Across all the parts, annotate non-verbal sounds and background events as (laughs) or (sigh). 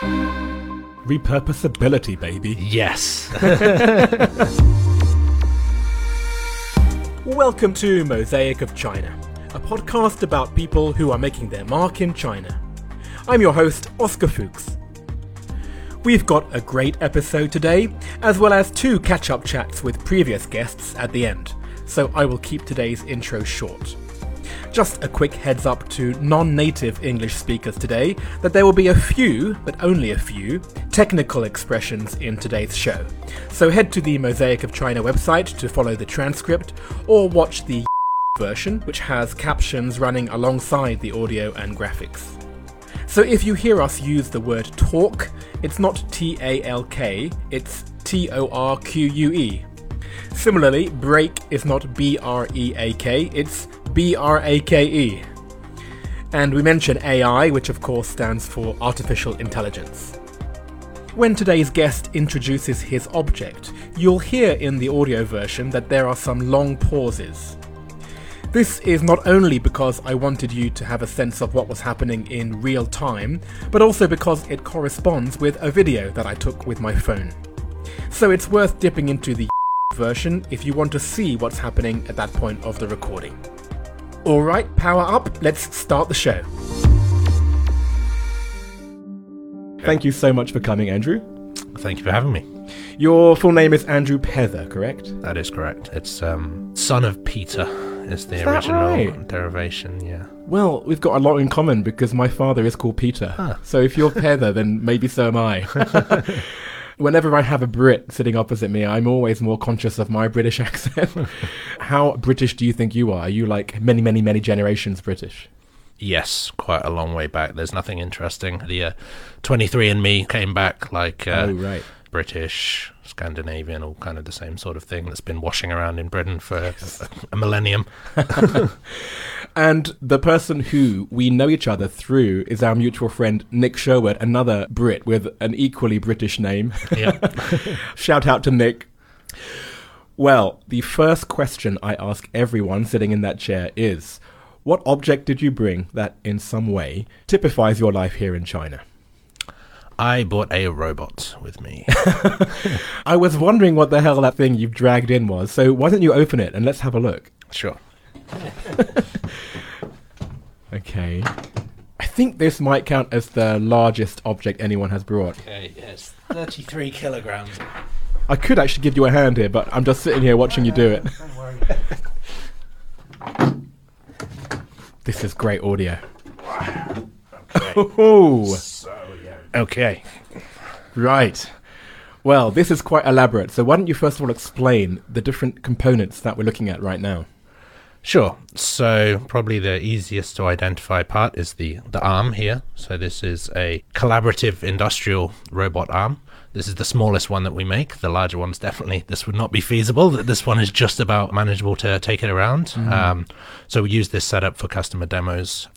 Repurposability, baby. Yes. (laughs) Welcome to Mosaic of China, a podcast about people who are making their mark in China. I'm your host, Oscar Fuchs. We've got a great episode today, as well as two catch up chats with previous guests at the end, so I will keep today's intro short. Just a quick heads up to non native English speakers today that there will be a few, but only a few, technical expressions in today's show. So head to the Mosaic of China website to follow the transcript, or watch the (laughs) version, which has captions running alongside the audio and graphics. So if you hear us use the word talk, it's not T A L K, it's T O R Q U E. Similarly, break is not B R E A K, it's B R A K E. And we mention AI, which of course stands for Artificial Intelligence. When today's guest introduces his object, you'll hear in the audio version that there are some long pauses. This is not only because I wanted you to have a sense of what was happening in real time, but also because it corresponds with a video that I took with my phone. So it's worth dipping into the (laughs) version if you want to see what's happening at that point of the recording. Alright, power up, let's start the show. Thank you so much for coming, Andrew. Thank you for having me. Your full name is Andrew Pether, correct? That is correct. It's um, son of Peter is the Is that original right? derivation. Yeah. Well, we've got a lot in common because my father is called Peter. Ah. So if you're Pether, then maybe so am I. (laughs) Whenever I have a Brit sitting opposite me, I'm always more conscious of my British (laughs) accent. How British do you think you are? Are you like many, many, many generations British? Yes, quite a long way back. There's nothing interesting. The uh, 23andMe came back like uh, oh, right. British, Scandinavian, all kind of the same sort of thing that's been washing around in Britain for a, a millennium. (laughs) (laughs) And the person who we know each other through is our mutual friend Nick Sherwood, another Brit with an equally British name. Yeah. (laughs) Shout out to Nick. Well, the first question I ask everyone sitting in that chair is What object did you bring that in some way typifies your life here in China? I bought a robot with me. (laughs) (laughs) I was wondering what the hell that thing you've dragged in was, so why don't you open it and let's have a look? sure. (laughs) Okay. I think this might count as the largest object anyone has brought. Okay, yes. 33 kilograms. I could actually give you a hand here, but I'm just sitting here watching you do it. Don't worry. This is great audio. Okay. Oh, so, yeah. Okay. right. Well, this is quite elaborate, so why don't you first of all explain the different components that we're looking at right now? Sure. So probably the easiest to identify part is the the arm here. So this is a collaborative industrial robot arm. This is the smallest one that we make. The larger ones definitely this would not be feasible. This one is just about manageable to take it around. Um, so we use this setup for customer demos.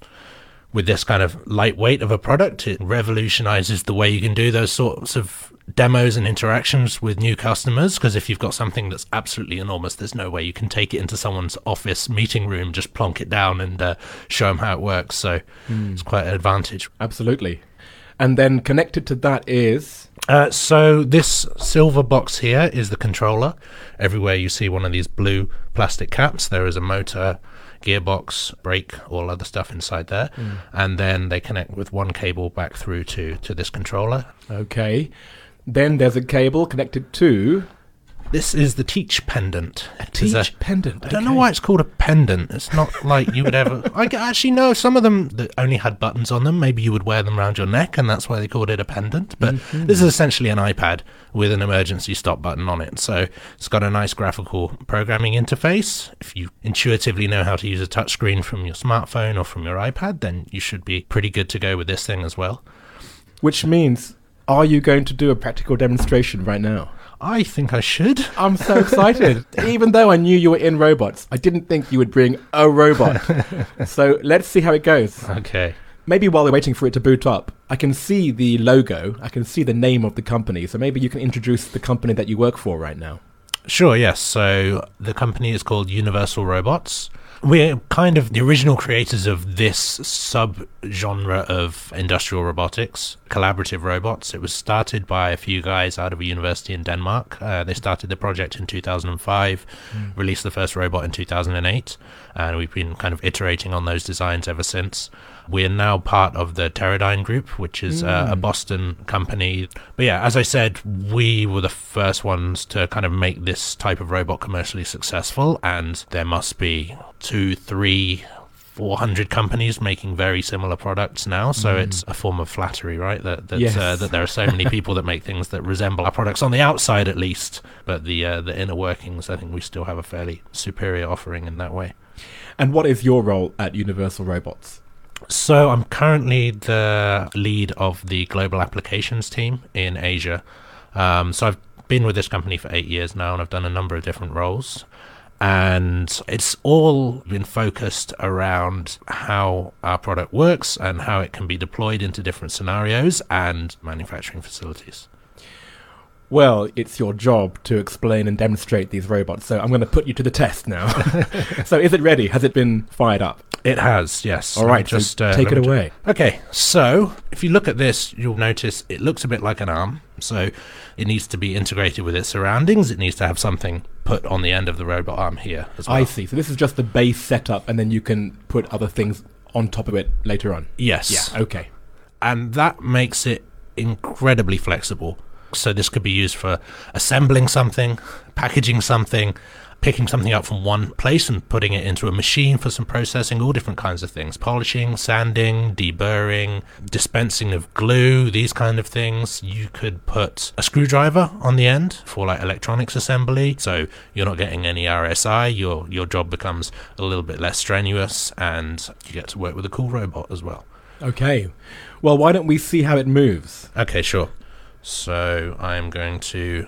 With this kind of lightweight of a product, it revolutionizes the way you can do those sorts of demos and interactions with new customers. Because if you've got something that's absolutely enormous, there's no way you can take it into someone's office meeting room, just plonk it down and uh, show them how it works. So it's quite an advantage. Absolutely. And then connected to that is Uh, so this silver box here is the controller. Everywhere you see one of these blue plastic caps, there is a motor, gearbox, brake, all other stuff inside there, hmm. and then they connect with one cable back through to to this controller. okay. Then there's a cable connected to This is the Teach pendant. a It teach pendant. I don't know why it's called a pendant. It's not (laughs) like you would ever. I actually know some of them that only had buttons on them. Maybe you would wear them around your neck, and that's why they called it a pendant. But mm-hmm. this is essentially an iPad with an emergency stop button on it. So it's got a nice graphical programming interface. If you intuitively know how to use a touchscreen from your smartphone or from your iPad, then you should be pretty good to go with this thing as well. Which means, are you going to do a practical demonstration right now? I think I should. I'm so excited. (laughs) Even though I knew you were in robots, I didn't think you would bring a robot. (laughs) so let's see how it goes. Okay. Maybe while we're waiting for it to boot up, I can see the logo, I can see the name of the company. So maybe you can introduce the company that you work for right now. Sure, yes. So the company is called Universal Robots. We're kind of the original creators of this sub genre of industrial robotics, collaborative robots. It was started by a few guys out of a university in Denmark. Uh, they started the project in 2005, mm. released the first robot in 2008, and we've been kind of iterating on those designs ever since. We're now part of the Teradyne Group, which is mm. uh, a Boston company. But yeah, as I said, we were the first ones to kind of make this type of robot commercially successful, and there must be two, three, 400 companies making very similar products now. So mm. it's a form of flattery, right? That that, yes. uh, that there are so many (laughs) people that make things that resemble our products on the outside, at least, but the uh, the inner workings. I think we still have a fairly superior offering in that way. And what is your role at Universal Robots? So I'm currently the lead of the global applications team in Asia. Um, so I've been with this company for eight years now, and I've done a number of different roles. And it's all been focused around how our product works and how it can be deployed into different scenarios and manufacturing facilities. Well, it's your job to explain and demonstrate these robots, so I'm going to put you to the test now. (laughs) so, is it ready? Has it been fired up? It has, yes. All right, just so uh, take it away. Okay, so if you look at this, you'll notice it looks a bit like an arm. So, it needs to be integrated with its surroundings. It needs to have something put on the end of the robot arm here as well. I see. So, this is just the base setup, and then you can put other things on top of it later on. Yes. Yeah, okay. And that makes it incredibly flexible so this could be used for assembling something, packaging something, picking something up from one place and putting it into a machine for some processing, all different kinds of things. Polishing, sanding, deburring, dispensing of glue, these kind of things. You could put a screwdriver on the end for like electronics assembly. So you're not getting any RSI. Your your job becomes a little bit less strenuous and you get to work with a cool robot as well. Okay. Well, why don't we see how it moves? Okay, sure. So I'm going to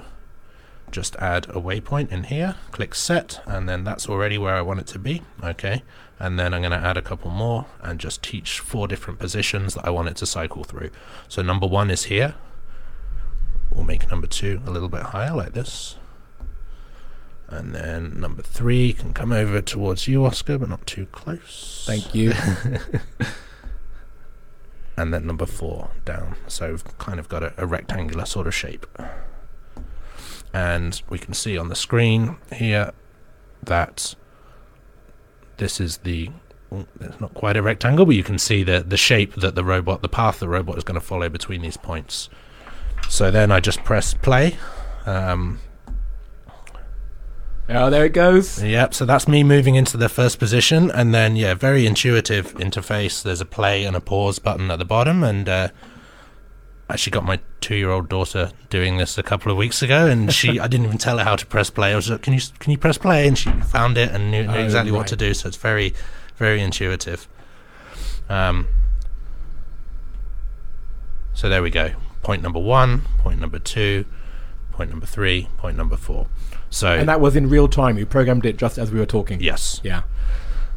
just add a waypoint in here, click set, and then that's already where I want it to be. Okay, and then I'm going to add a couple more and just teach four different positions that I want it to cycle through. So number one is here. We'll make number two a little bit higher like this. And then number three can come over towards you, Oscar, but not too close. Thank you. (laughs) and then number four down. So we've kind of got a, a rectangular sort of shape. And we can see on the screen here that this is the it's not quite a rectangle, but you can see the the shape that the robot, the path the robot is going to follow between these points. So then I just press play. Um, Oh, there it goes. Yep, so that's me moving into the first position, and then, yeah, very intuitive interface. There's a play and a pause button at the bottom, and uh, I actually got my two year old daughter doing this a couple of weeks ago, and she I didn't even tell her how to press play. I was like, "Can you can you press play?" And she found it and knew, knew oh, exactly right. what to do. So it's very very intuitive. Um, so there we go. Point number one, point number two, point number three, point number four. So and that was in real time. You programmed it just as we were talking. Yes. Yeah.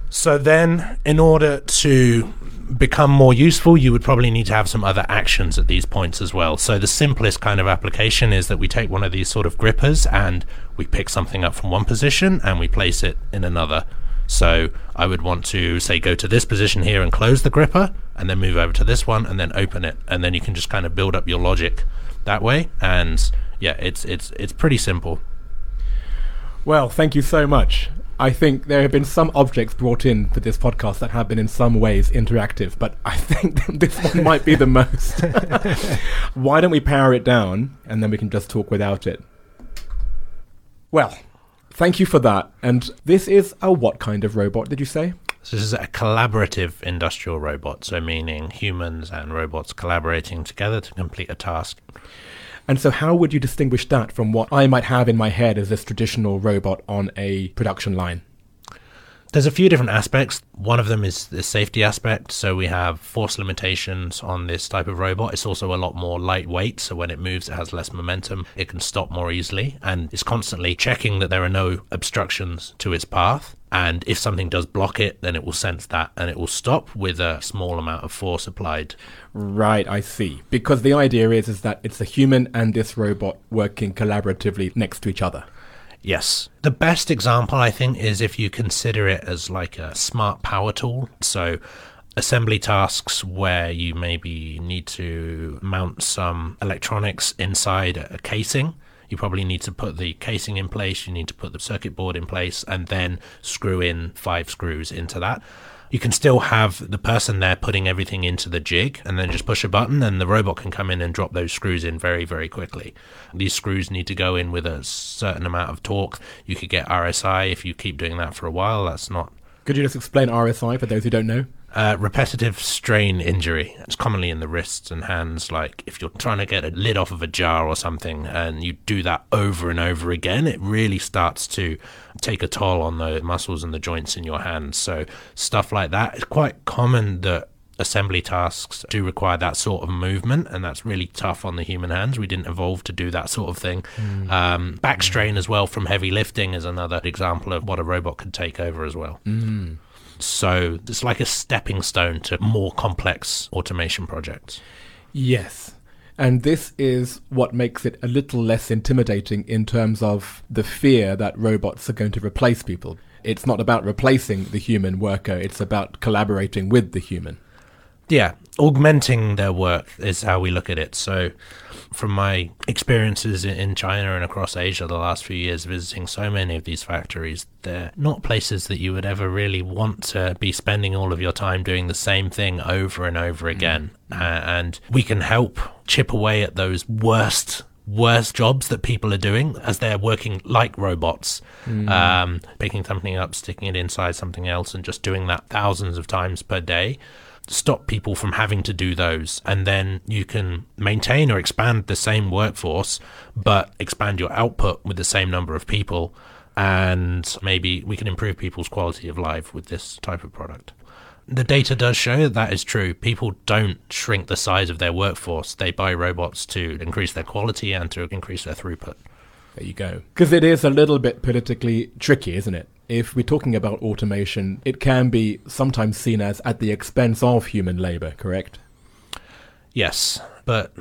So then, in order to become more useful, you would probably need to have some other actions at these points as well. So the simplest kind of application is that we take one of these sort of grippers and we pick something up from one position and we place it in another. So I would want to say go to this position here and close the gripper and then move over to this one and then open it and then you can just kind of build up your logic that way and yeah, it's it's it's pretty simple. Well, thank you so much. I think there have been some objects brought in for this podcast that have been in some ways interactive, but I think (laughs) this one might be the most. (laughs) Why don't we power it down and then we can just talk without it? Well, thank you for that. And this is a what kind of robot, did you say? So this is a collaborative industrial robot, so meaning humans and robots collaborating together to complete a task. And so, how would you distinguish that from what I might have in my head as this traditional robot on a production line? There's a few different aspects. One of them is the safety aspect. So we have force limitations on this type of robot. It's also a lot more lightweight. So when it moves, it has less momentum. It can stop more easily and it's constantly checking that there are no obstructions to its path. And if something does block it, then it will sense that and it will stop with a small amount of force applied. Right, I see. Because the idea is is that it's a human and this robot working collaboratively next to each other. Yes. The best example, I think, is if you consider it as like a smart power tool. So, assembly tasks where you maybe need to mount some electronics inside a casing. You probably need to put the casing in place, you need to put the circuit board in place, and then screw in five screws into that. You can still have the person there putting everything into the jig and then just push a button, and the robot can come in and drop those screws in very, very quickly. These screws need to go in with a certain amount of torque. You could get RSI if you keep doing that for a while. That's not Could you just explain RSI for those who don't know? uh, repetitive strain injury. It's commonly in the wrists and hands. Like if you're trying to get a lid off of a jar or something and you do that over and over again, it really starts to take a toll on the muscles and the joints in your hands. So, stuff like that. It's quite common that assembly tasks do require that sort of movement and that's really tough on the human hands we didn't evolve to do that sort of thing hmm. um, back hmm. strain as well from heavy lifting is another example of what a robot could take over as well hmm. so it's like a stepping stone to more complex automation projects. Yes. And this is what makes it a little less intimidating in terms of the fear that robots are going to replace people. It's not about replacing the human worker, it's about collaborating with the human. Yeah, augmenting their work is how we look at it. So, from my experiences in- in China and across Asia the last few years, visiting so many of these factories, they're not places that you would ever really want to be spending all of your time doing the same thing over and over again. Uh, and we can help chip away at those worst worst jobs that people are doing as they're working like robots, um, picking something up, sticking it inside something else, and just doing that thousands of times per day. Stop people from having to do those, and then you can maintain or expand the same workforce, but expand your output with the same number of people, and maybe we can improve people's quality of life with this type of product the data does show that that is true. People don't shrink the size of their workforce. They buy robots to increase their quality and to increase their throughput. There you go. Because it is a little bit politically tricky, isn't it? If we're talking about automation, it can be sometimes seen as at the expense of human labor, correct? Yes, but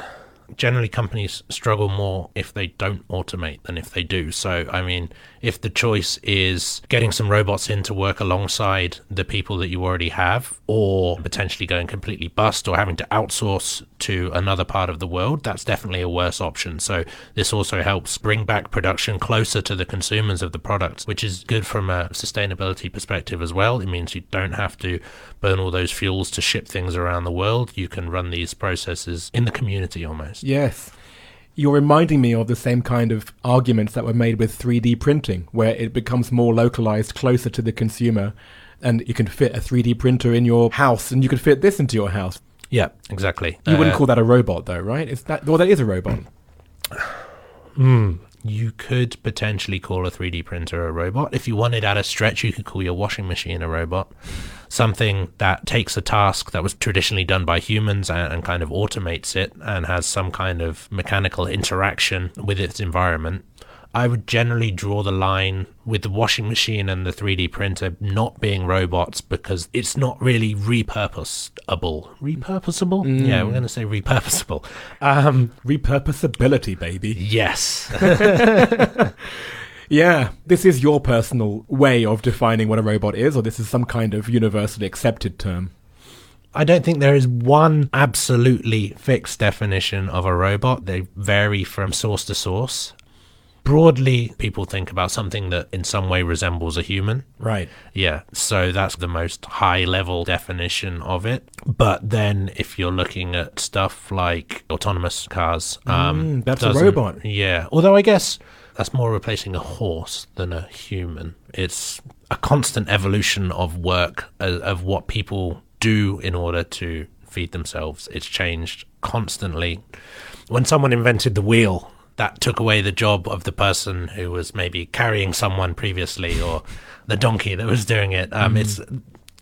generally companies struggle more if they don't automate than if they do. So, I mean, if the choice is getting some robots in to work alongside the people that you already have, or potentially going completely bust or having to outsource to another part of the world, that's definitely a worse option. So, this also helps bring back production closer to the consumers of the products, which is good from a sustainability perspective as well. It means you don't have to burn all those fuels to ship things around the world. You can run these processes in the community almost. Yes. You're reminding me of the same kind of arguments that were made with 3D printing, where it becomes more localized, closer to the consumer, and you can fit a 3D printer in your house, and you can fit this into your house. Yeah, exactly. You wouldn't Uh, call that a robot, though, right? Is that well? That is a robot. (sighs) you could potentially call a 3D printer a robot. If you wanted at a stretch, you could call your washing machine a robot. Something that takes a task that was traditionally done by humans and, and kind of automates it and has some kind of mechanical interaction with its environment. I would generally draw the line with the washing machine and the 3D printer not being robots because it's not really repurposable. Repurposable? Yeah, we're going to say repurposable. (laughs) Um, Repurposability, baby. yes. (laughs) (laughs) Yeah, this is your personal way of defining what a robot is, or this is some kind of universally accepted term. I don't think there is one absolutely fixed definition of a robot. They vary from source to source. Broadly, people think about something that in some way resembles a human. Right. Yeah, so that's the most high level definition of it. But then if you're looking at stuff like autonomous cars, um, Mm, that's a robot. Yeah, although I guess that's more replacing a horse than a human. It's a constant evolution of work of, of what people do in order to feed themselves. It's changed constantly. When someone invented the wheel, that took away the job of the person who was maybe carrying someone previously or the donkey that was doing it. Um, It's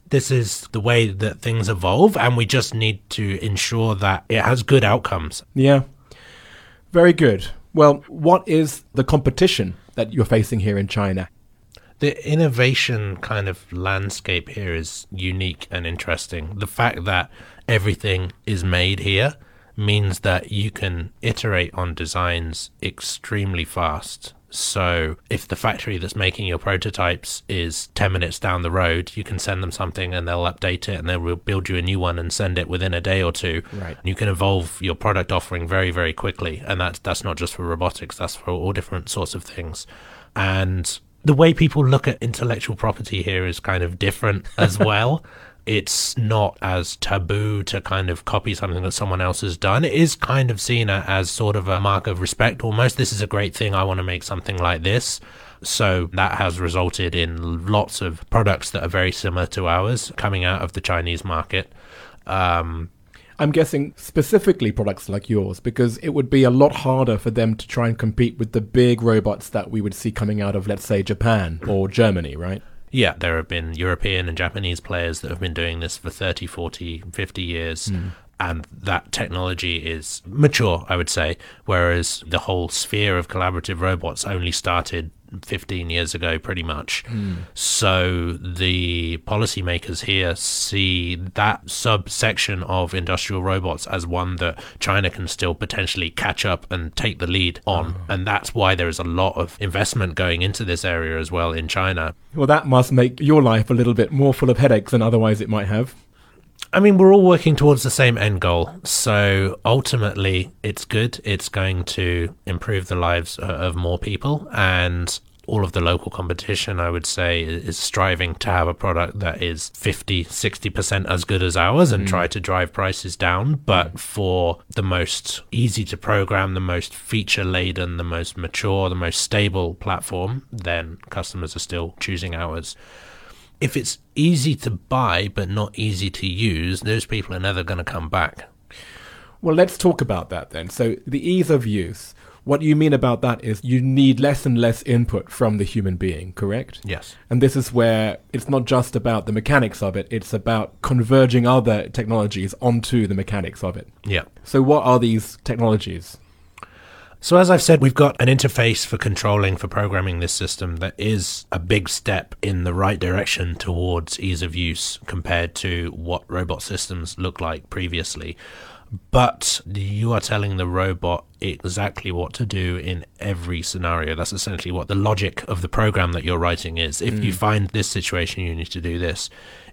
this is the way that things evolve, and we just need to ensure that it has good outcomes. Yeah. Very good. Well, what is the competition that you're facing here in China? The innovation kind of landscape here is unique and interesting. The fact that everything is made here means that you can iterate on designs extremely fast. So if the factory that's making your prototypes is 10 minutes down the road, you can send them something and they'll update it and they'll build you a new one and send it within a day or two. Right. You can evolve your product offering very, very quickly. And that's, that's not just for robotics, that's for all different sorts of things. And the way people look at intellectual property here is kind of different as (laughs) well. It's not as taboo to kind of copy something that someone else has done. It is kind of seen as sort of a mark of respect almost. This is a great thing. I want to make something like this. So that has resulted in lots of products that are very similar to ours coming out of the Chinese market. Um, I'm guessing specifically products like yours, because it would be a lot harder for them to try and compete with the big robots that we would see coming out of, let's say, Japan or Germany, right? Yeah, there have been European and Japanese players that have been doing this for 30, 40, 50 years. Hmm. And that technology is mature, I would say, whereas the whole sphere of collaborative robots only started 15 years ago, pretty much. Hmm. So the policymakers here see that subsection of industrial robots as one that China can still potentially catch up and take the lead on. Oh. And that's why there is a lot of investment going into this area as well in China. Well, that must make your life a little bit more full of headaches than otherwise it might have. I mean, we're all working towards the same end goal. So ultimately, it's good. It's going to improve the lives uh, of more people. And all of the local competition, I would say, is striving to have a product that is 50, 60% as good as ours and try to drive prices down. But for the most easy to program, the most feature laden, the most mature, the most stable platform, then customers are still choosing ours if it's easy to buy but not easy to use, those people are never going to come back. Well, let's talk about that then. So, the ease of use. What you mean about that is you need less and less input from the human being, correct? Yes. And this is where it's not just about the mechanics of it, it's about converging other technologies onto the mechanics of it. Yeah. So, what are these technologies? So, as I've said, we've got an interface for controlling, for programming this system that is a big step in the right direction towards ease of use compared to what robot systems look like previously. But you are telling the robot exactly what to do in every scenario. That's essentially what the logic of the program that you're writing is. If you mm. find this situation, you need to do this.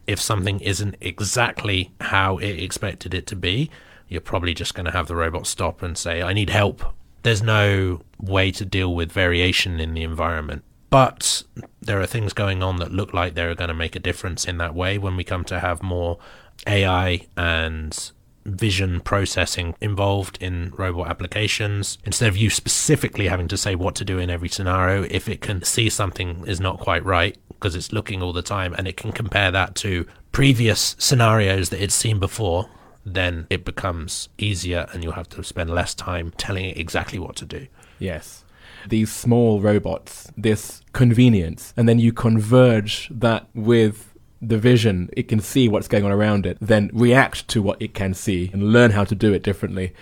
If something isn't exactly how it expected it to be, you're probably just going to have the robot stop and say, I need help. There's no way to deal with variation in the environment. But there are things going on that look like they're going to make a difference in that way when we come to have more AI and vision processing involved in robot applications. Instead of you specifically having to say what to do in every scenario, if it can see something is not quite right because it's looking all the time and it can compare that to previous scenarios that it's seen before, then it becomes easier and you'll have to spend less time telling it exactly what to do. Yes. These small robots, this convenience, and then you converge that with the vision, it can see what's going on around it, then react to what it can see and learn how to do it differently.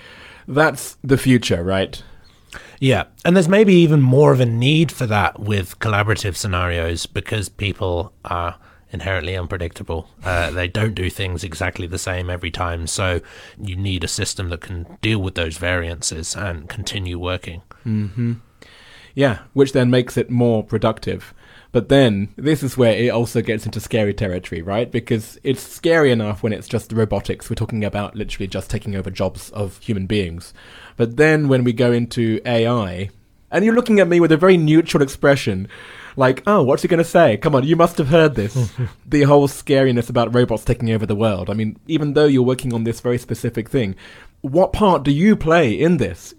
That's the future, right? Yeah, and there's maybe even more of a need for that with collaborative scenarios because people are inherently unpredictable. Uh, they don't do things exactly the same every time, so you need a system that can deal with those variances and continue working. Yeah, which then makes it more productive. But then this is where it also gets into scary territory, right? Because it's scary enough when it's just robotics. We're talking about literally just taking over jobs of human beings. But then when we go into AI, and you're looking at me with a very neutral expression, like, oh, what's he going to say? Come on, you must have heard this. (laughs) the whole scariness about robots taking over the world. I mean, even though you're working on this very specific thing, what part do you play in this?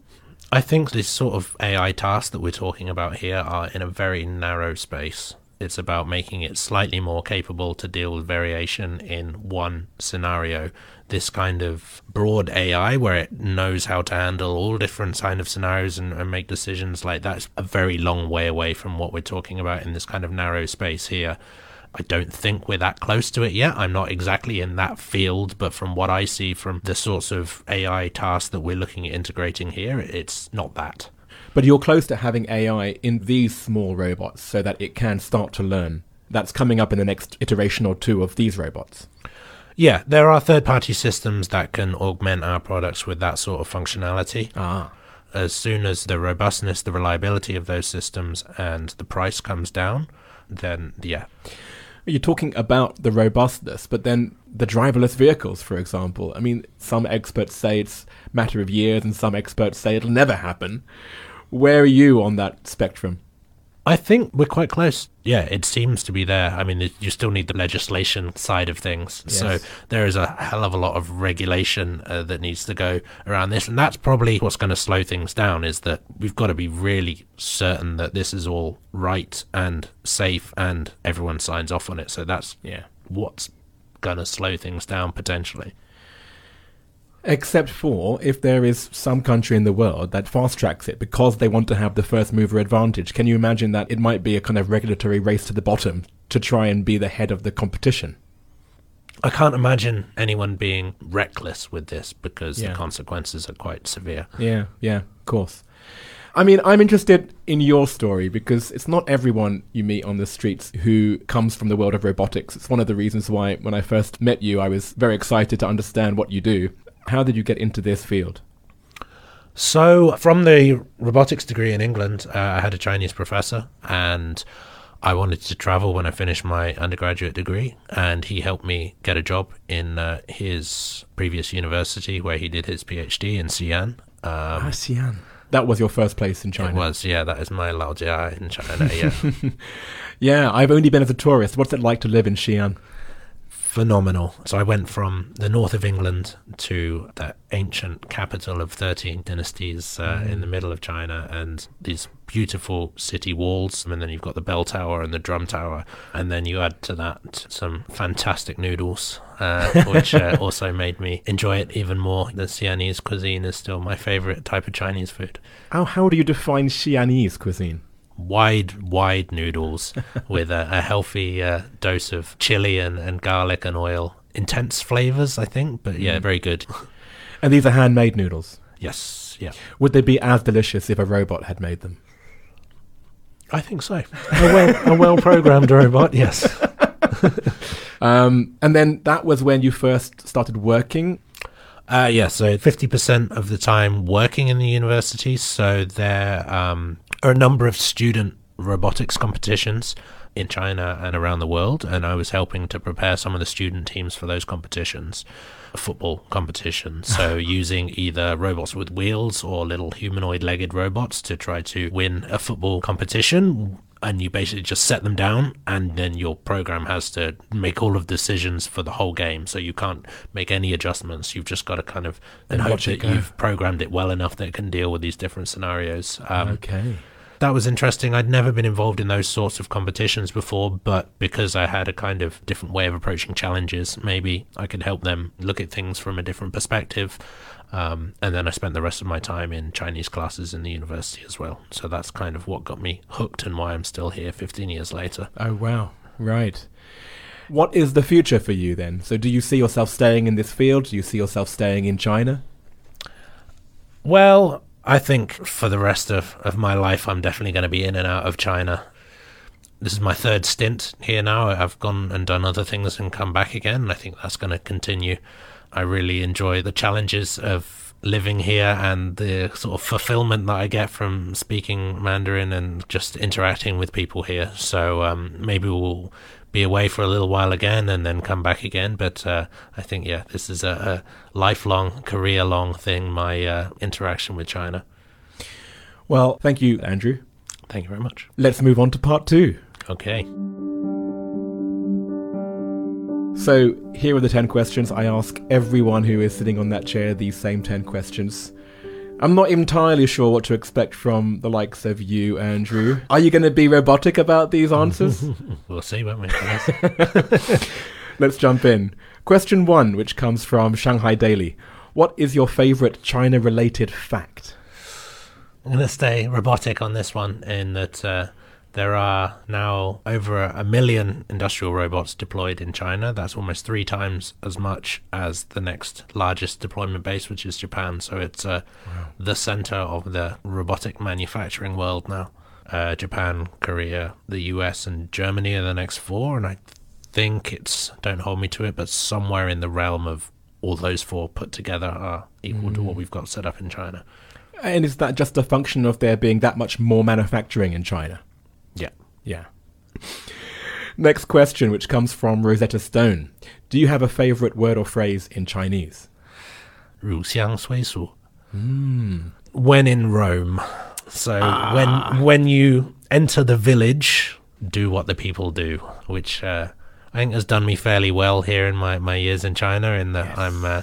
I think this sort of AI tasks that we're talking about here are in a very narrow space. It's about making it slightly more capable to deal with variation in one scenario. This kind of broad AI where it knows how to handle all different kind of scenarios and, and make decisions like that's a very long way away from what we're talking about in this kind of narrow space here. I don't think we're that close to it yet. I'm not exactly in that field, but from what I see from the sorts of AI tasks that we're looking at integrating here, it's not that. But you're close to having AI in these small robots so that it can start to learn. That's coming up in the next iteration or two of these robots. Yeah, there are third party systems that can augment our products with that sort of functionality. Ah. as soon as the robustness, the reliability of those systems, and the price comes down, then yeah. You're talking about the robustness, but then the driverless vehicles, for example. I mean, some experts say it's a matter of years, and some experts say it'll never happen. Where are you on that spectrum? I think we're quite close. Yeah, it seems to be there. I mean, you still need the legislation side of things. Yes. So there is a hell of a lot of regulation uh, that needs to go around this. And that's probably what's going to slow things down is that we've got to be really certain that this is all right and safe and everyone signs off on it. So that's, yeah, what's going to slow things down potentially. Except for if there is some country in the world that fast tracks it because they want to have the first mover advantage. Can you imagine that it might be a kind of regulatory race to the bottom to try and be the head of the competition? I can't imagine anyone being reckless with this because Yeah. the consequences are quite severe. Yeah, yeah, of course. I mean, I'm interested in your story because it's not everyone you meet on the streets who comes from the world of robotics. It's one of the reasons why, when I first met you, I was very excited to understand what you do. How did you get into this field? So, from the robotics degree in England, uh, I had a Chinese professor, and I wanted to travel when I finished my undergraduate degree, and he helped me get a job in uh, his previous university where he did his PhD in Xi'an. Um, Xi'an. That was your first place in China. it was, yeah, that is my Laojia in China, yeah. (laughs) Yeah, I've only been as a tourist. What's it like to live in Xi'an? Phenomenal. So I went from the north of England to the ancient capital of 13 dynasties uh, in the middle of China and these beautiful city walls. And then you've got the bell tower and the drum tower. And then you add to that some fantastic noodles, uh, (laughs) which uh, also made me enjoy it even more. The Xi'anese cuisine is still my favorite type of Chinese food. How, how do you define Xi'anese cuisine? Wide, wide noodles (laughs) with a, a healthy uh, dose of chili and, and garlic and oil. Intense flavors, I think, but yeah, very good. (laughs) And these are handmade noodles. Yes, yeah, Would they be as delicious if a robot had made them? I think so. (laughs) A well, a well-programmed robot, yes. Um, and then that was when you first started working. Uh, yeah, so 50% of the time working in the university. So there um, are a number of student robotics competitions in China and around the world. And I was helping to prepare some of the student teams for those competitions, A football competitions. So (laughs) using either robots with wheels or little humanoid legged robots to try to win a football competition. And you basically just set them down, and then your program has to make all of the decisions for the whole game. So you can't make any adjustments. You've just got to kind of and hope that go. you've programmed it well enough that it can deal with these different scenarios. Um, okay. That was interesting. I'd never been involved in those sorts of competitions before, but because I had a kind of different way of approaching challenges, maybe I could help them look at things from a different perspective. Um, and then I spent the rest of my time in Chinese classes in the university as well. So that's kind of what got me hooked and why I'm still here 15 years later. Oh, wow. Right. What is the future for you then? So, do you see yourself staying in this field? Do you see yourself staying in China? Well, I think for the rest of, of my life, I'm definitely going to be in and out of China. This is my third stint here now. I've gone and done other things and come back again. And I think that's going to continue. I really enjoy the challenges of living here and the sort of fulfillment that I get from speaking Mandarin and just interacting with people here. So um, maybe we'll be away for a little while again and then come back again. But uh, I think, yeah, this is a, a lifelong, career long thing, my uh, interaction with China. Well, thank you, Andrew. Thank you very much. Let's move on to part two. Okay. So, here are the 10 questions. I ask everyone who is sitting on that chair these same 10 questions. I'm not entirely sure what to expect from the likes of you, Andrew. Are you going to be robotic about these answers? (laughs) We'll see, won't we? (laughs) Let's jump in. Question one, which comes from Shanghai Daily. What is your favorite China related fact? I'm going to stay robotic on this one in that uh, there are now over a million industrial robots deployed in China. That's almost three times as much as the next largest deployment base, which is Japan. So it's uh, the center of the robotic manufacturing world now. Uh, Japan, Korea, the US, and Germany are the next four, and I think it's don't hold me to it, but somewhere in the realm of all those four put together are equal to what we've got set up in China. And is that just a function of there being that much more manufacturing in China? Yeah. Yeah. Next question, which comes from Rosetta Stone. Do you have a favorite word or phrase in Chinese? 乳香虽俗. When in Rome. So when when you enter the village, do what the people do, which uh, I think has done me fairly well here in my, my years in China. In that I'm uh,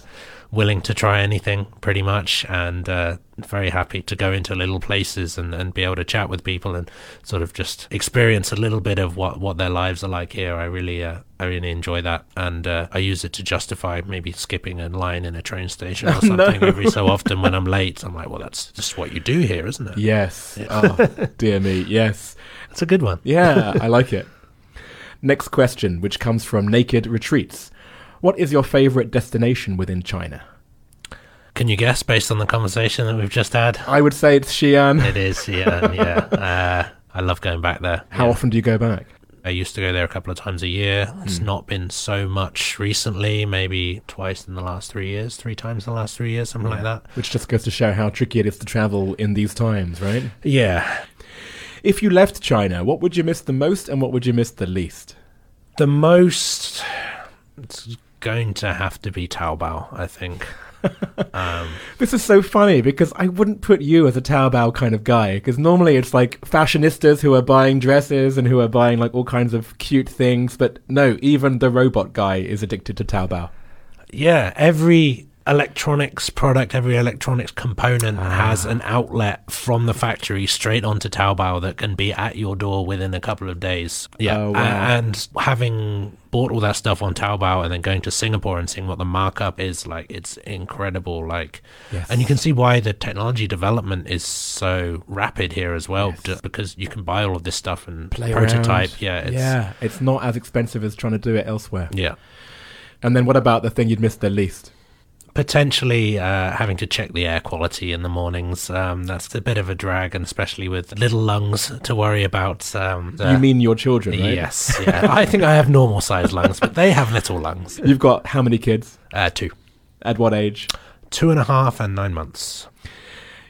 willing to try anything pretty much, and uh, very happy to go into little places and, and be able to chat with people and sort of just experience a little bit of what, what their lives are like here. I really uh, I really enjoy that, and uh, I use it to justify maybe skipping a line in a train station or Oh, (laughs) no. something every so often when I'm late. I'm like, well, that's just what you do here, isn't it? Yes. Oh, dear me. Yes. That's a good one. Yeah, I like it. Next question, which comes from Naked Retreats. What is your favorite destination within China? Can you guess based on the conversation that we've just had? I would say it's Xi'an. It is, Xi'an, yeah. (laughs) Uh, I love going back there. How yeah. often do you go back? I used to go there a couple of times a year. It's not been so much recently, maybe twice in the last three years, three times in the last three years, something like that. Which just goes to show how tricky it is to travel in these times, right? Yeah. If you left China, what would you miss the most and what would you miss the least? The most, it's going to have to be Taobao, I think. (laughs) um, This is so funny because I wouldn't put you as a Taobao kind of guy because normally it's like fashionistas who are buying dresses and who are buying like all kinds of cute things, but no, even the robot guy is addicted to Taobao. yeah, every electronics product, every electronics component ah. has an outlet from the factory straight onto Taobao that can be at your door within a couple of days. Yeah, Oh, wow. and having bought all that stuff on Taobao and then going to Singapore and seeing what the markup is like, it's incredible. Like, Yes. and you can see why the technology development is so rapid here as well, Yes. because you can buy all of this stuff and Play prototype. around. Yeah, it's, yeah, it's not as expensive as trying to do it elsewhere. yeah. And then what about the thing you'd miss the least? Potentially uh, having to check the air quality in the mornings. Um, that's a bit of a drag, and especially with little lungs to worry about. Um, you mean your children, right? Yes, yeah. I think I have normal sized lungs, but they have little lungs. (laughs) You've got how many kids? Uh, two, At what age? two and a half, and nine months.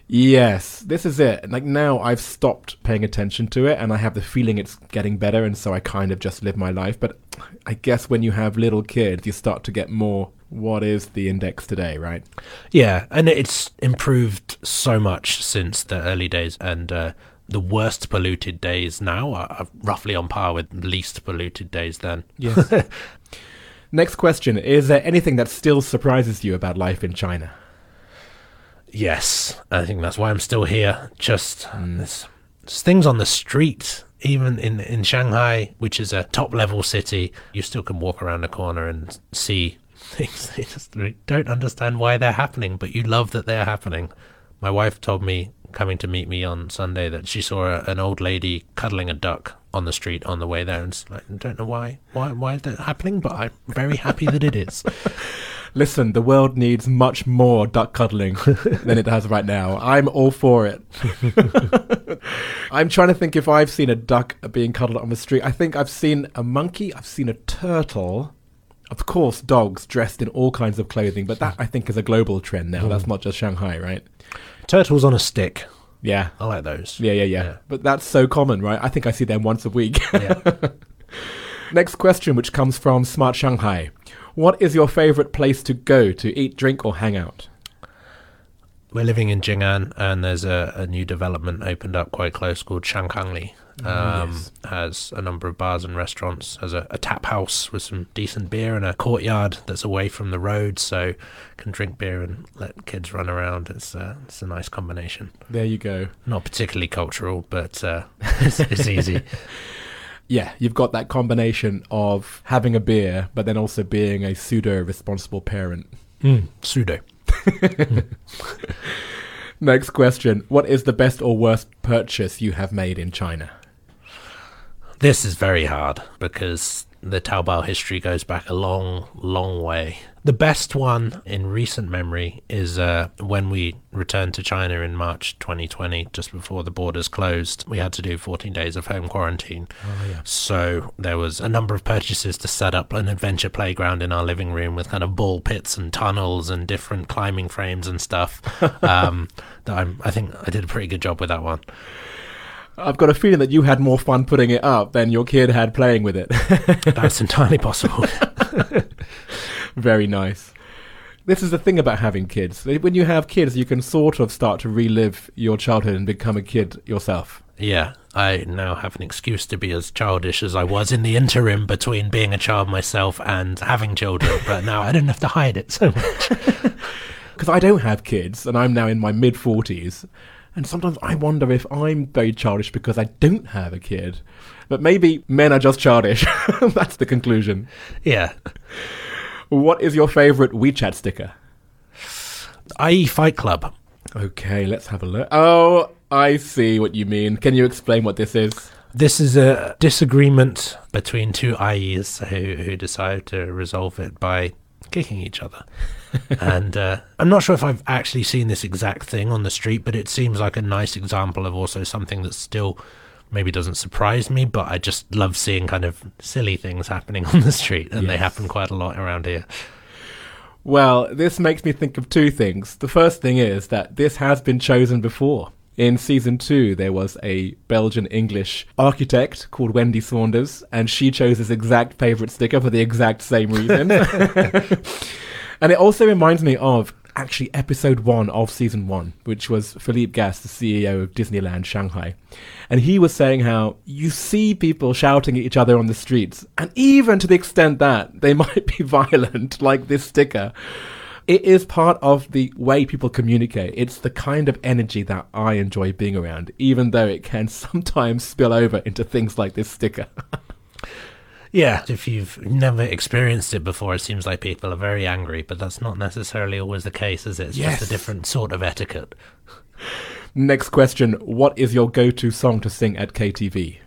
Yes, this is it. Like now I've stopped paying attention to it and I have the feeling it's getting better and so I kind of just live my life. But I guess when you have little kids, you start to get more what is the index today, right? Yeah, and it's improved so much since the early days, and uh, the worst polluted days now are, roughly on par with least polluted days then. Yes. (laughs) Next question. Is there anything that still surprises you about life in China? Yes, I think that's why I'm still here. Just there's, there's things on the street, even in in Shanghai, which is a top level city. You still can walk around the corner and see things. (laughs) You just don't understand why they're happening, but you love that they're happening. My wife told me coming to meet me on Sunday that she saw a, an old lady cuddling a duck on the street on the way there, and like, I don't know why why why is that happening, but I'm very happy that it is. (laughs) Listen, the world needs much more duck cuddling (laughs) than it has right now. I'm all for it. I'm trying to think if I've seen a duck being cuddled on the street. I think I've seen a monkey, I've seen a turtle. Of course, dogs dressed in all kinds of clothing, but that I think is a global trend now. Hmm. That's not just Shanghai, right? Turtles on a stick. Yeah. I like those. Yeah, yeah, yeah, Yeah. But that's so common, right? I think I see them once a week. Yeah. (laughs) Next question, which comes from Smart Shanghai. What is your favorite place to go to eat, drink, or hang out? We're living in Jing'an, and there's a, a new development opened up quite close called Shankangli. Um, yes. Has a number of bars and restaurants. Has a, a tap house with some decent beer and a courtyard that's away from the road, so can drink beer and let kids run around. It's uh, it's a nice combination. There you go. Not particularly cultural, but uh, (laughs) it's, it's easy. Yeah, you've got that combination of having a beer, but then also being a pseudo responsible parent. Mm, pseudo. (laughs) Next question. What is the best or worst purchase you have made in China? This is very hard because the Taobao history goes back a long, long way. The best one in recent memory is uh, when we returned to China in March 2020, just before the borders closed. We had to do 14 days of home quarantine. Oh, yeah. So there was a number of purchases to set up an adventure playground in our living room with kind of ball pits and tunnels and different climbing frames and stuff. (laughs) um, that I'm, I think I did a pretty good job with that one. I've got a feeling that you had more fun putting it up than your kid had playing with it. (laughs) That's entirely possible. (laughs) Very nice. This is the thing about having kids. When you have kids, you can sort of start to relive your childhood and become a kid yourself. Yeah, I now have an excuse to be as childish as I was in the interim between being a child myself and having children, but now I don't have to hide it so much. (laughs) Because I don't have kids, and I'm now in my mid 40s, and sometimes I wonder if I'm very childish because I don't have a kid. But maybe men are just childish. (laughs) That's the conclusion. Yeah. What is your favourite WeChat sticker? IE Fight Club. Okay, let's have a look. Oh, I see what you mean. Can you explain what this is? This is a disagreement between two IEs who, who decide to resolve it by kicking each other. (laughs) and uh, I'm not sure if I've actually seen this exact thing on the street, but it seems like a nice example of also something that's still maybe doesn't surprise me, but I just love seeing kind of silly things happening (laughs) on the street, and they happen quite a lot around here. Well, this makes me think of two things. The first thing is that this has been chosen before. In season two, there was a Belgian English architect called Wendy Saunders, and she chose this exact favourite sticker for the exact same reason. (laughs) and it also reminds me of actually episode one of season one, which was Philippe Gas, the CEO of Disneyland Shanghai. And he was saying how you see people shouting at each other on the streets, and even to the extent that they (laughs) might be violent, like this sticker. It is part of the way people communicate. It's the kind of energy that I enjoy being around, even though it can (laughs) sometimes spill over into things like this sticker. (laughs) Yeah, if you've never experienced it before, it seems like people are very angry, but that's not necessarily always the case, is it? It's Yes. just a different sort of etiquette. Next question What is your go to song to sing at KTV?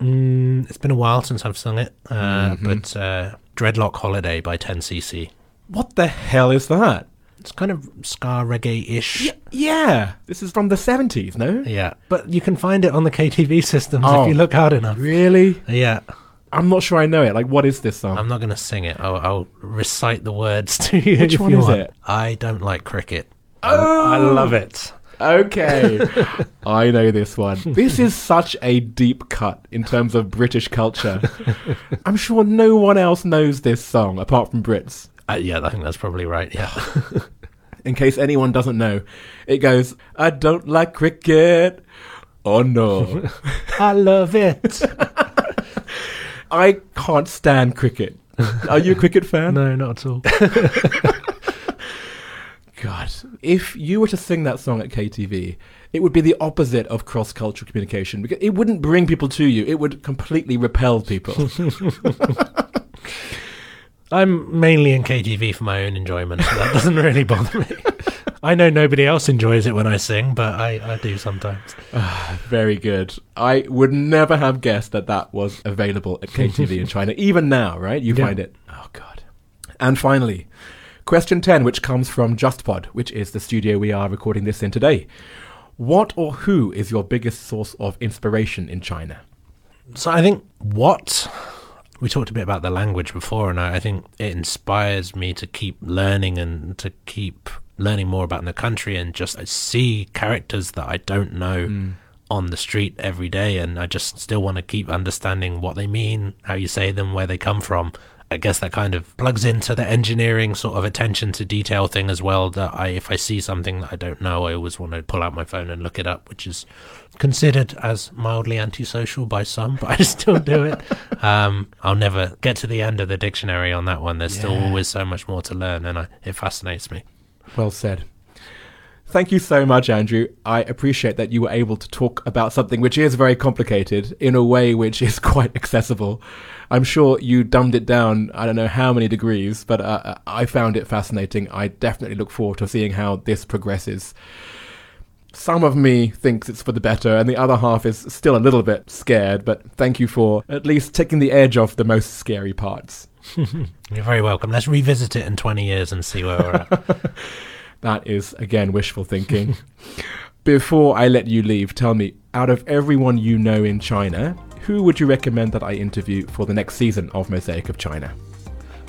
Mm, it's been a while since I've sung it, uh, Mhm. but uh, Dreadlock Holiday by 10cc. What the hell is that? It's kind of ska reggae ish. Y- yeah, this is from the 70s, no? Yeah, but you can find it on the KTV systems Oh. if you look hard enough. Really? Yeah, I'm not sure I know it. Like, what is this song? I'm not going to sing it. I'll, I'll recite the words (laughs) to you. Which if one you is want. it? I don't like cricket. Oh! I love it. Okay, (laughs) I know this one. This is such a deep cut in terms of British culture. (laughs) I'm sure no one else knows this song apart from Brits. Uh, yeah, I think that's probably right. Yeah. (laughs) In case anyone doesn't know, it goes, I don't like cricket. Oh no. (laughs) I love it. (laughs) I can't stand cricket. Are you a cricket fan? no, not at all. God. If you were to sing that song at KTV, it would be the opposite of cross cultural communication because it wouldn't bring people to you, it would completely repel people. I'm mainly in KTV for my own enjoyment, so that doesn't really bother me. (laughs) I know nobody else enjoys it when I sing, but I, I do sometimes. Ah, very good. I would never have guessed that that was available at KTV in (laughs) China. Even now, right? You Yeah. find it. Oh, God. And finally, question 10, which comes from JustPod, which is the studio we are recording this in today. What or who is your biggest source of inspiration in China? So I think what we talked a bit about the language before, and I, I think it inspires me to keep learning and to keep learning more about the country and just see characters that I don't know hmm. on the street every day, and I just still want to keep understanding what they mean, how you say them, where they come from. I guess that kind of plugs into the engineering sort of attention to detail thing as well. That I, if I see something that I don't know, I always want to pull out my phone and look it up, which is considered as mildly antisocial by some, (laughs) but I still do it. (laughs) Um, I'll never get to the end of the dictionary on that one. There's still always so much more to learn, and I, it fascinates me. Well said. Thank you so much, Andrew. I appreciate that you were able to talk about something which is very complicated in a way which is (laughs) quite accessible. I'm sure you dumbed it down, I don't know how many degrees, but uh, I found it fascinating. I definitely look forward to seeing how this progresses. some of me thinks it's for the better, and the other half is still a little bit scared, but thank you for at least taking the edge off the most scary parts. (laughs) You're very welcome. Let's revisit it in 20 years and see where we're at. (laughs) that is, again, wishful thinking. (laughs) Before I let you leave, tell me, out of everyone you know in China, who would you recommend that I interview for the next season of Mosaic of China?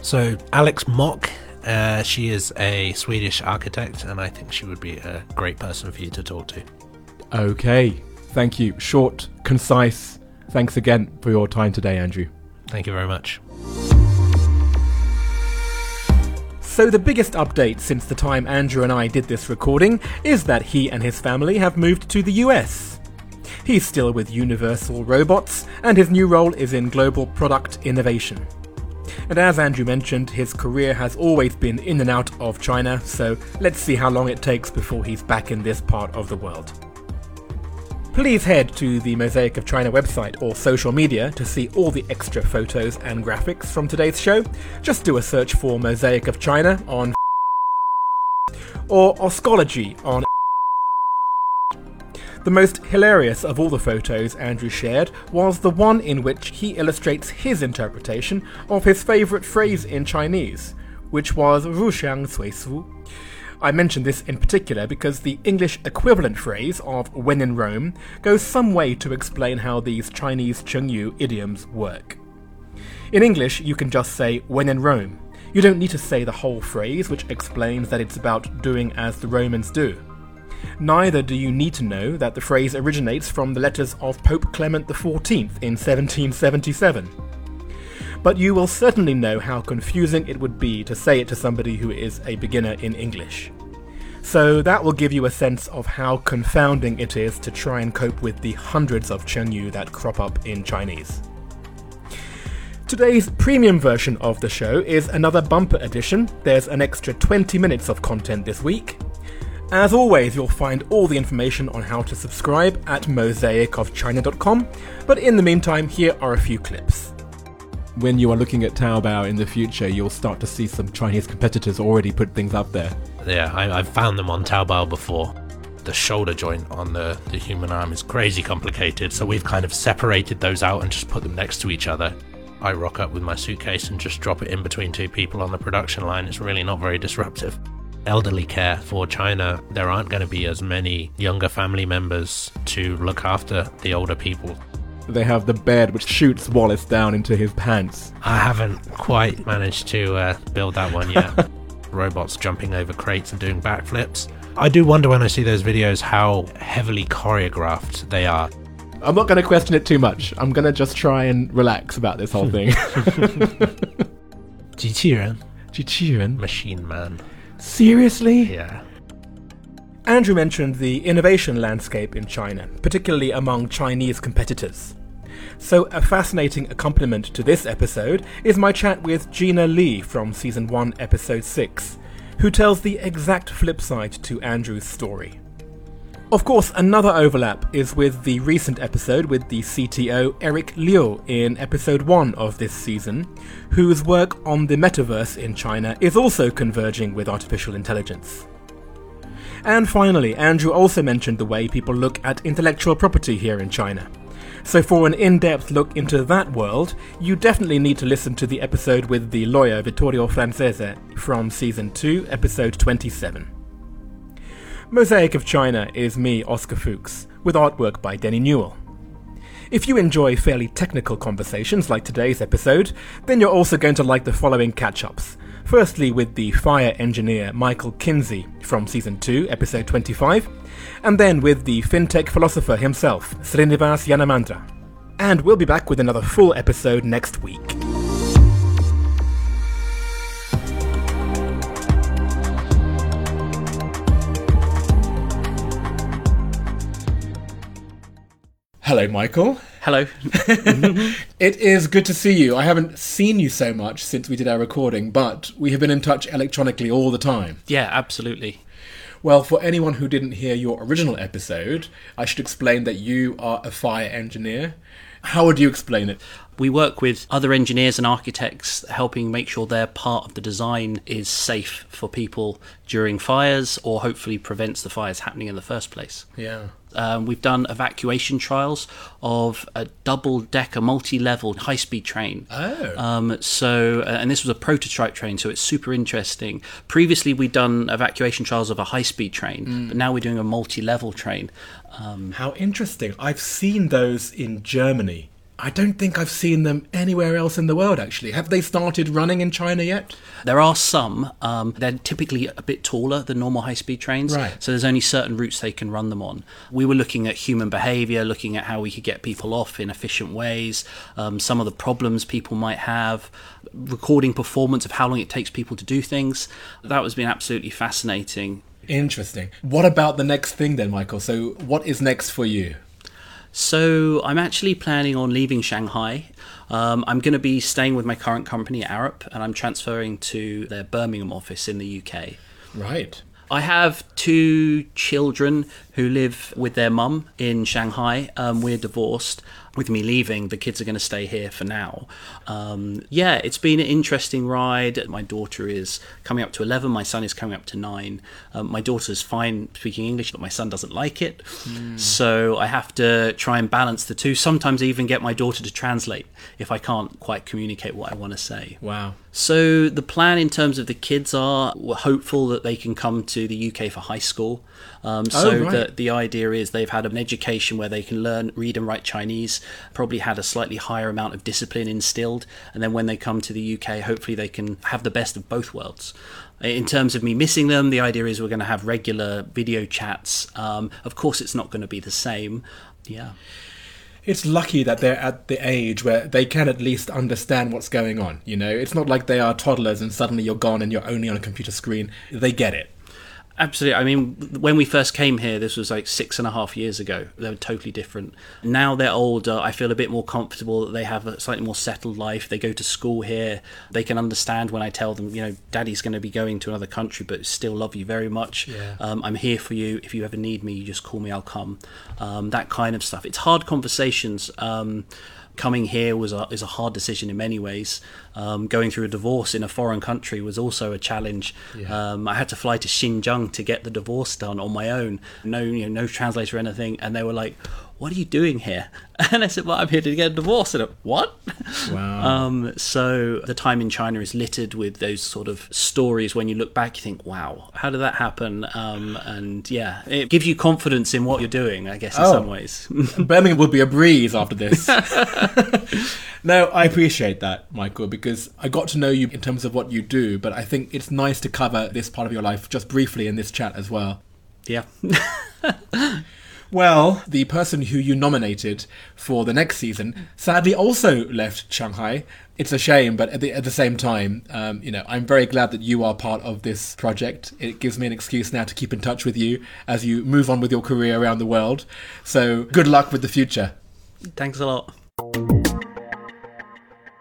So, Alex Mock, uh, she is a Swedish architect, and I think she would be a great person for you to talk to. Okay, thank you. Short, concise. Thanks again for your time today, Andrew. Thank you very much. So, the biggest update since the time Andrew and I did this recording is that he and his family have moved to the US. He's still with Universal Robots, and his new role is in global product innovation. And as Andrew mentioned, his career has always been in and out of China, so let's see how long it takes before he's back in this part of the world. Please head to the Mosaic of China website or social media to see all the extra photos and graphics from today's show. Just do a search for Mosaic of China on (laughs) or Oscology on (laughs) the most hilarious of all the photos Andrew shared was the one in which he illustrates his interpretation of his favourite phrase in Chinese, which was Ru Xiang Sui Su, I mention this in particular because the English equivalent phrase of when in Rome goes some way to explain how these Chinese Chengyu idioms work. In English, you can just say when in Rome. You don't need to say the whole phrase, which explains that it's about doing as the Romans do. Neither do you need to know that the phrase originates from the letters of Pope Clement XIV in 1777 but you will certainly know how confusing it would be to say it to somebody who is a beginner in English. So that will give you a sense of how confounding it is to try and cope with the hundreds of Chengyu that crop up in Chinese. Today's premium version of the show is another bumper edition. There's an extra 20 minutes of content this week. As always, you'll find all the information on how to subscribe at mosaicofchina.com, but in the meantime, here are a few clips when you are looking at Taobao in the future, you'll start to see some Chinese competitors already put things up there. Yeah, I, have found them on Taobao before. The shoulder joint on the, the human arm is crazy complicated, so we've kind of separated those out and just put them next to each other. I rock up with my suitcase and just drop it in between two people on the production line. It's really not very disruptive. Elderly care for China, there aren't going to be as many younger family members to look after the older people they have the bed which shoots Wallace down into his pants. I haven't quite managed to uh, build that one yet. (laughs) Robots jumping over crates and doing backflips. I do wonder when I see those videos how heavily choreographed they are. I'm not going to question it too much. I'm going to just try and relax about this whole thing. (laughs) (laughs) Jiqiren. Jiqiren. Machine Man. Seriously? Yeah. Andrew mentioned the innovation landscape in China, particularly among Chinese competitors. So, a fascinating accompaniment to this episode is my chat with Gina Lee from Season 1, Episode 6, who tells the exact flip side to Andrew's story. Of course, another overlap is with the recent episode with the CTO Eric Liu in episode 1 of this season, whose work on the metaverse in China is also converging with artificial intelligence. And finally, Andrew also mentioned the way people look at intellectual property here in China. So, for an in depth look into that world, you definitely need to listen to the episode with the lawyer Vittorio Francese from Season 2, Episode 27. Mosaic of China is me, Oscar Fuchs, with artwork by Denny Newell. If you enjoy fairly technical conversations like today's episode, then you're also going to like the following catch ups Firstly, with the fire engineer Michael Kinsey from Season 2, Episode 25, and then with the fintech philosopher himself, Srinivas Yanamandra. And we'll be back with another full episode next week. Hello, Michael. Hello. (laughs) it is good to see you. I haven't seen you so much since we did our recording, but we have been in touch electronically all the time. Yeah, absolutely. Well, for anyone who didn't hear your original episode, I should explain that you are a fire engineer How would you explain it? We work with other engineers and architects helping make sure their part of the design is safe for people during fires or hopefully prevents the fires happening in the first place. Yeah. Um, we've done evacuation trials of a double decker, multi level high speed train. Oh. Um, so, uh, and this was a prototype train, so it's super interesting. Previously, we'd done evacuation trials of a high speed train, but now we're doing a multi level train. Um, How interesting. I've seen those in Germany. I don't think I've seen them anywhere else in the world, actually. Have they started running in China yet? There are some. Um, they're typically a bit taller than normal high speed trains. Right. So there's only certain routes they can run them on. We were looking at human behavior, looking at how we could get people off in efficient ways, um, some of the problems people might have, recording performance of how long it takes people to do things. That has been absolutely fascinating. Interesting. What about the next thing then, Michael? So, what is next for you? So I'm actually planning on leaving Shanghai. Um, I'm going to be staying with my current company, Arup, and I'm transferring to their Birmingham office in the UK. Right. I have two children who live with their mum in Shanghai. Um, we're divorced. With me leaving, the kids are going to stay here for now. Um, yeah, it's been an interesting ride. My daughter is coming up to 11, my son is coming up to 9. Um, my daughter's fine speaking English, but my son doesn't like it. So I have to try and balance the two. Sometimes I even get my daughter to translate if I can't quite communicate what I want to say. Wow. So the plan in terms of the kids are we're hopeful that they can come to the UK for high school. Um, so Oh, right. that the idea is they've had an education where they can learn read and write Chinese, probably had a slightly higher amount of discipline instilled, and then when they come to the UK, hopefully they can have the best of both worlds. In terms of me missing them, the idea is we're going to have regular video chats. Um, of course, it's not going to be the same. Yeah. It's lucky that they're at the age where they can at least understand what's going on. You know, it's not like they are toddlers and suddenly you're gone and you're only on a computer screen. They get it. Absolutely. I mean, when we first came here, this was like six and a half years ago. They were totally different. Now they're older. I feel a bit more comfortable that they have a slightly more settled life. They go to school here. They can understand when I tell them, you know, daddy's going to be going to another country, but still love you very much. Yeah. Um, I'm here for you. If you ever need me, you just call me, I'll come. Um, that kind of stuff. It's hard conversations. Um, coming here was a, is a hard decision in many ways. Um, going through a divorce in a foreign country was also a challenge. Yeah. Um, I had to fly to Xinjiang to get the divorce done on my own. No, you know, no translator or anything. And they were like, "What are you doing here?" (laughs) And I said, "Well, I'm here to get a divorce." And what? Wow. (laughs) Um, so the time in China is littered with those sort of stories. When you look back, you think, "Wow, how did that happen?" Um, and yeah, it gives you confidence in what you're doing. I guess in Oh. some ways. (laughs) Birmingham would be a breeze after this. no, I appreciate that, Michael, because I got to know you in terms of what you do, but I think it's nice to cover this part of your life just briefly in this chat as well. yeah. Well, the person who you nominated for the next season sadly also left Shanghai. It's a shame, but at the, at the same time, um, you know, I'm very glad that you are part of this project. It gives me an excuse now to keep in touch with you as you move on with your career around the world. So, good luck with the future. Thanks a lot.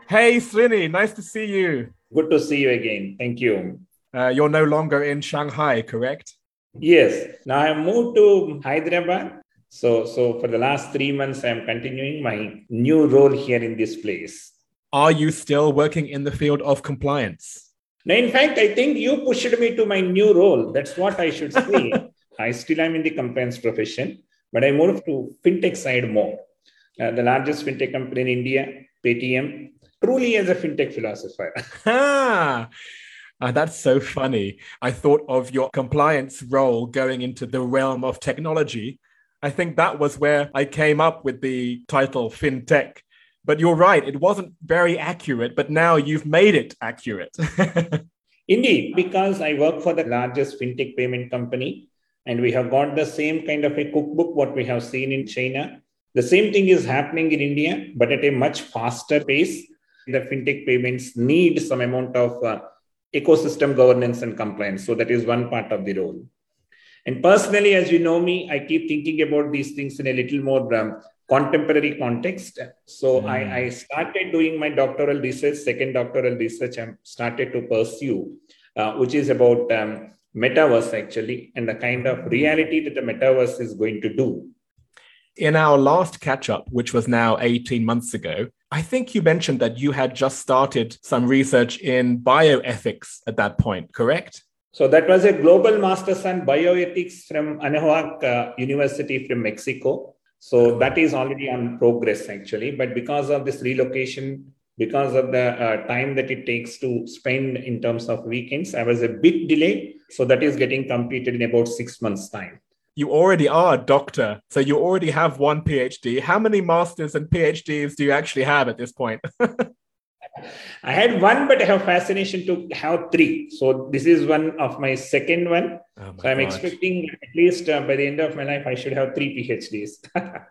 Hey, Srini, nice to see you. Good to see you again. Thank you. Uh, you're no longer in Shanghai, correct? Yes. Now I moved to Hyderabad. So, so for the last three months, I'm continuing my new role here in this place. Are you still working in the field of compliance? Now, in fact, I think you pushed me to my new role. That's what I should say. (laughs) I still am in the compliance profession, but I moved to fintech side more. Uh, the largest fintech company in India, Paytm, truly as a fintech philosopher. (laughs) Ah, that's so funny. I thought of your compliance role going into the realm of technology. I think that was where I came up with the title FinTech. But you're right, it wasn't very accurate, but now you've made it accurate. (laughs) Indeed, because I work for the largest fintech payment company, and we have got the same kind of a cookbook what we have seen in China. The same thing is happening in India, but at a much faster pace. The fintech payments need some amount of uh, ecosystem governance and compliance. So that is one part of the role. And personally, as you know me, I keep thinking about these things in a little more um, contemporary context. So Mm. I, I started doing my doctoral research, second doctoral research, I started to pursue, uh, which is about um, metaverse actually, and the kind of reality that the metaverse is going to do. In our last catch up, which was now 18 months ago, I think you mentioned that you had just started some research in bioethics at that point, correct? So that was a global master's on bioethics from Anahuac uh, University from Mexico. So that is already on progress actually. But because of this relocation, because of the uh, time that it takes to spend in terms of weekends, I was a bit delayed. So that is getting completed in about six months' time. You already are a doctor, so you already have one PhD. How many masters and PhDs do you actually have at this point? (laughs) I had one, but I have fascination to have three. So this is one of my second one. Oh my so I'm God. expecting at least uh, by the end of my life, I should have three PhDs. (laughs)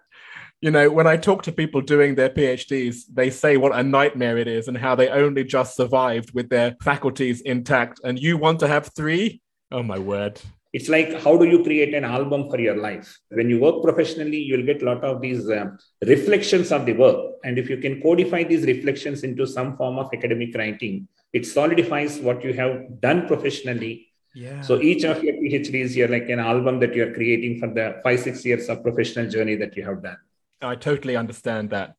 you know, when I talk to people doing their PhDs, they say what a nightmare it is and how they only just survived with their faculties intact. And you want to have three? Oh my word. It's like how do you create an album for your life? When you work professionally, you'll get a lot of these uh, reflections of the work. And if you can codify these reflections into some form of academic writing, it solidifies what you have done professionally yeah. So each of your PhDs, you're like an album that you're creating for the five, six years of professional journey that you have done. I totally understand that.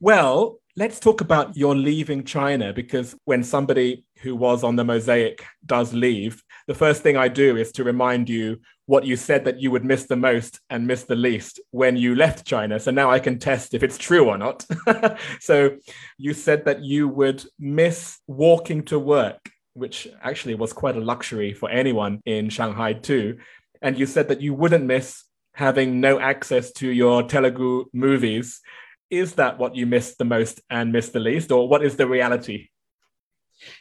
Well, let's talk about your leaving China because when somebody who was on the mosaic does leave, the first thing I do is to remind you what you said that you would miss the most and miss the least when you left China. So now I can test if it's true or not. (laughs) so you said that you would miss walking to work, which actually was quite a luxury for anyone in Shanghai too. And you said that you wouldn't miss having no access to your Telugu movies. Is that what you missed the most and missed the least, or what is the reality?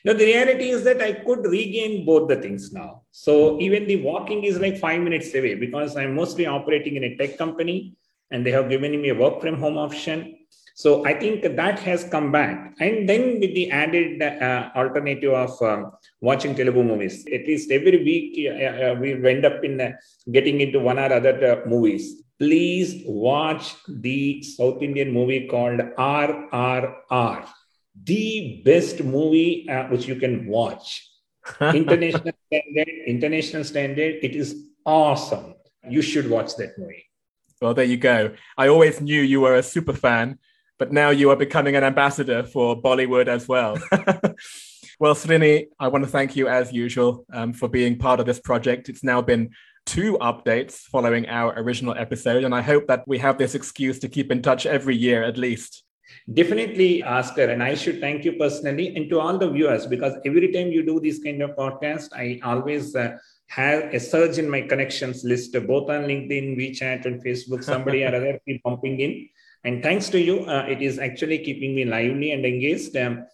No, the reality is that I could regain both the things now. So even the walking is like five minutes away because I'm mostly operating in a tech company and they have given me a work from home option. So I think that has come back. And then with the added uh, alternative of um, watching Telugu movies, at least every week uh, uh we end up in uh, getting into one or other uh, movies. Please watch the South Indian movie called RRR, the best movie uh, which you can watch. (laughs) international standard, international standard. It is awesome. You should watch that movie. Well, there you go. I always knew you were a super fan but now you are becoming an ambassador for Bollywood as well. (laughs) well, Srini, I want to thank you as usual um, for being part of this project. It's now been two updates following our original episode, and I hope that we have this excuse to keep in touch every year at least. Definitely, Oscar, and I should thank you personally and to all the viewers because every time you do this kind of podcast, I always uh, have a surge in my connections list, both on LinkedIn, WeChat, and Facebook. Somebody or other (laughs) keep bumping in. And thanks to you, uh, it is actually keeping me lively and engaged. Um,